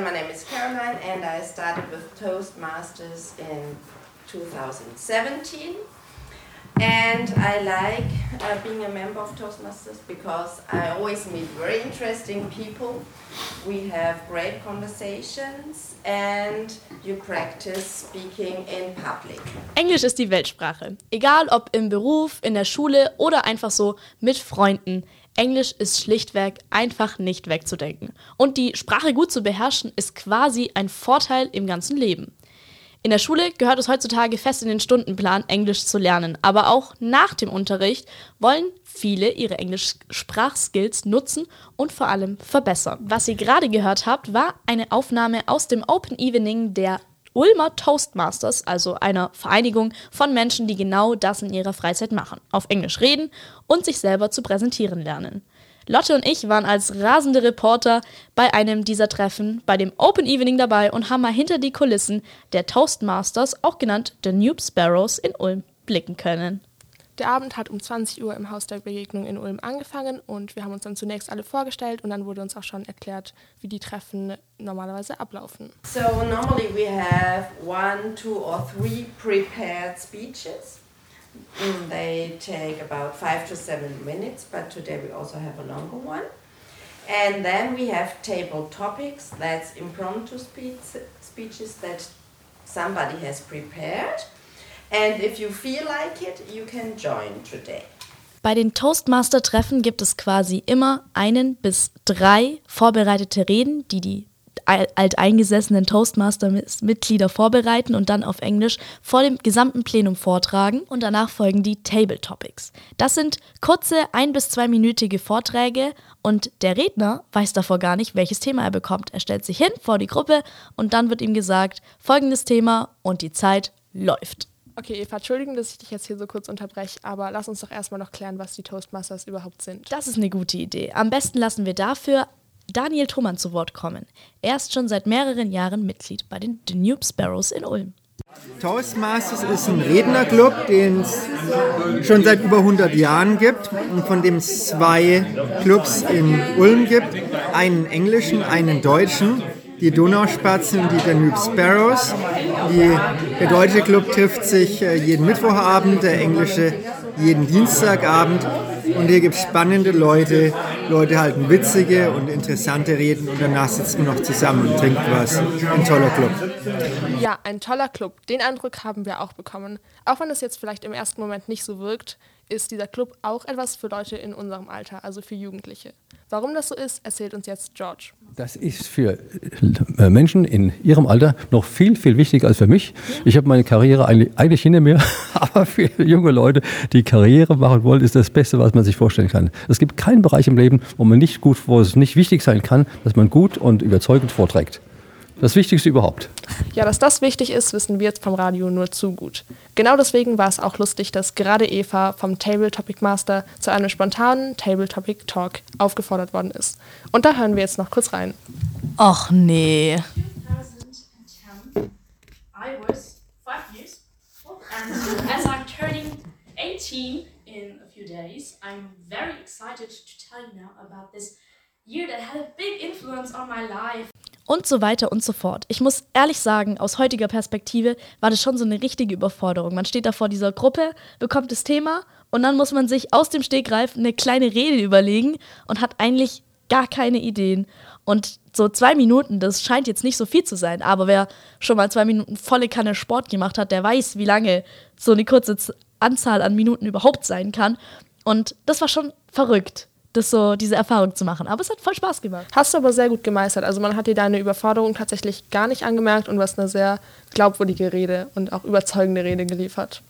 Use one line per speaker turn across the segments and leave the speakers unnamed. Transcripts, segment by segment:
my name is Caroline, and I started with Toastmasters in 2017. And I like uh, being a member of Toastmasters because I always meet very interesting people. We have great conversations and you practice speaking in public.
Englisch ist die Weltsprache. Egal ob im Beruf, in der Schule oder einfach so mit Freunden. Englisch ist schlichtweg einfach nicht wegzudenken. Und die Sprache gut zu beherrschen ist quasi ein Vorteil im ganzen Leben. In der Schule gehört es heutzutage fest in den Stundenplan, Englisch zu lernen. Aber auch nach dem Unterricht wollen viele ihre Englisch-Sprachskills nutzen und vor allem verbessern. Was ihr gerade gehört habt, war eine Aufnahme aus dem Open Evening der Ulmer Toastmasters, also einer Vereinigung von Menschen, die genau das in ihrer Freizeit machen. Auf Englisch reden und sich selber zu präsentieren lernen. Lotte und ich waren als rasende Reporter bei einem dieser Treffen, bei dem Open Evening dabei und haben mal hinter die Kulissen der Toastmasters, auch genannt The Noob Sparrows, in Ulm blicken können.
Der Abend hat um 20 Uhr im Haus der Begegnung in Ulm angefangen und wir haben uns dann zunächst alle vorgestellt und dann wurde uns auch schon erklärt, wie die Treffen normalerweise ablaufen.
So normally we have one, two or three prepared speeches. Mm, they take about five to seven minutes, but today we also have a longer one. And then we have table topics, that's impromptu speech, speeches that somebody has prepared. And if you feel like it, you can join today.
Bei den Toastmaster-Treffen gibt es quasi immer einen bis drei vorbereitete Reden, die die alteingesessenen Toastmaster-Mitglieder vorbereiten und dann auf Englisch vor dem gesamten Plenum vortragen. Und danach folgen die Table Topics. Das sind kurze, ein- bis zweiminütige Vorträge und der Redner weiß davor gar nicht, welches Thema er bekommt. Er stellt sich hin vor die Gruppe und dann wird ihm gesagt, folgendes Thema und die Zeit läuft.
Okay, Eva, Entschuldigung, dass ich dich jetzt hier so kurz unterbreche, aber lass uns doch erstmal noch klären, was die Toastmasters überhaupt sind.
Das ist eine gute Idee. Am besten lassen wir dafür Daniel Thomann zu Wort kommen. Er ist schon seit mehreren Jahren Mitglied bei den Danube Sparrows in Ulm.
Toastmasters ist ein Rednerclub, den es schon seit über 100 Jahren gibt und von dem es zwei Clubs in Ulm gibt. Einen englischen, einen deutschen. Die Donauspatzen und die Danube Sparrows. Die, der deutsche Club trifft sich äh, jeden Mittwochabend, der englische jeden Dienstagabend. Und hier gibt es spannende Leute. Leute halten witzige und interessante Reden und danach sitzen wir noch zusammen und trinken was. Ein toller Club.
Ja, ein toller Club. Den Eindruck haben wir auch bekommen. Auch wenn es jetzt vielleicht im ersten Moment nicht so wirkt, ist dieser Club auch etwas für Leute in unserem Alter, also für Jugendliche. Warum das so ist, erzählt uns jetzt George.
Das ist für äh, Menschen in ihrem Alter noch viel, viel wichtiger als für mich. Ich habe meine Karriere eigentlich hinter mir, aber für junge Leute, die Karriere machen wollen, ist das Beste, was man sich vorstellen kann. Es gibt keinen Bereich im Leben, wo man nicht gut, wo es nicht wichtig sein kann, dass man gut und überzeugend vorträgt. Das Wichtigste überhaupt.
Ja, dass das wichtig ist, wissen wir jetzt vom Radio nur zu gut. Genau deswegen war es auch lustig, dass gerade Eva vom Table Topic Master zu einem spontanen Table Topic Talk aufgefordert worden ist. Und da hören wir jetzt noch kurz rein.
Och nee.
2010, I was five years old, and as I'm turning 18 in a few days, I'm very excited to tell you now about this year that had a big influence on my life.
Und so weiter und so fort. Ich muss ehrlich sagen, aus heutiger Perspektive war das schon so eine richtige Überforderung. Man steht da vor dieser Gruppe, bekommt das Thema und dann muss man sich aus dem Stegreif eine kleine Rede überlegen und hat eigentlich gar keine Ideen. Und so zwei Minuten, das scheint jetzt nicht so viel zu sein, aber wer schon mal zwei Minuten volle Kanne Sport gemacht hat, der weiß, wie lange so eine kurze Anzahl an Minuten überhaupt sein kann. Und das war schon verrückt das so, diese Erfahrung zu machen. Aber es hat voll Spaß gemacht.
Hast du aber sehr gut gemeistert. Also man hat dir deine Überforderung tatsächlich gar nicht angemerkt und du hast eine sehr glaubwürdige Rede und auch überzeugende Rede geliefert.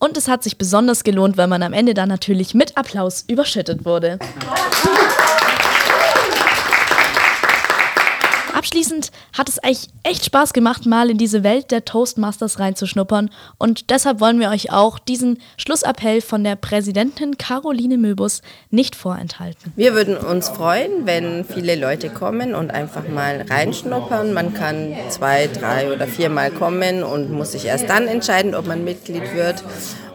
Und es hat sich besonders gelohnt, weil man am Ende dann natürlich mit Applaus überschüttet wurde. Abschließend hat es eigentlich echt Spaß gemacht, mal in diese Welt der Toastmasters reinzuschnuppern. Und deshalb wollen wir euch auch diesen Schlussappell von der Präsidentin Caroline Möbus nicht vorenthalten.
Wir würden uns freuen, wenn viele Leute kommen und einfach mal reinschnuppern. Man kann zwei, drei oder viermal kommen und muss sich erst dann entscheiden, ob man Mitglied wird.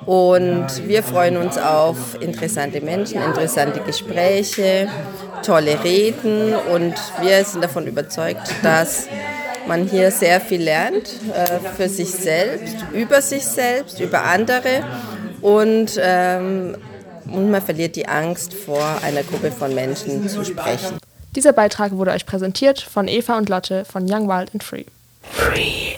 Und wir freuen uns auf interessante Menschen, interessante Gespräche, tolle Reden und wir sind davon überzeugt, dass man hier sehr viel lernt äh, für sich selbst, über sich selbst, über andere und, ähm, und man verliert die Angst vor einer Gruppe von Menschen zu sprechen.
Dieser Beitrag wurde euch präsentiert von Eva und Lotte von Young Wild and Free. Free.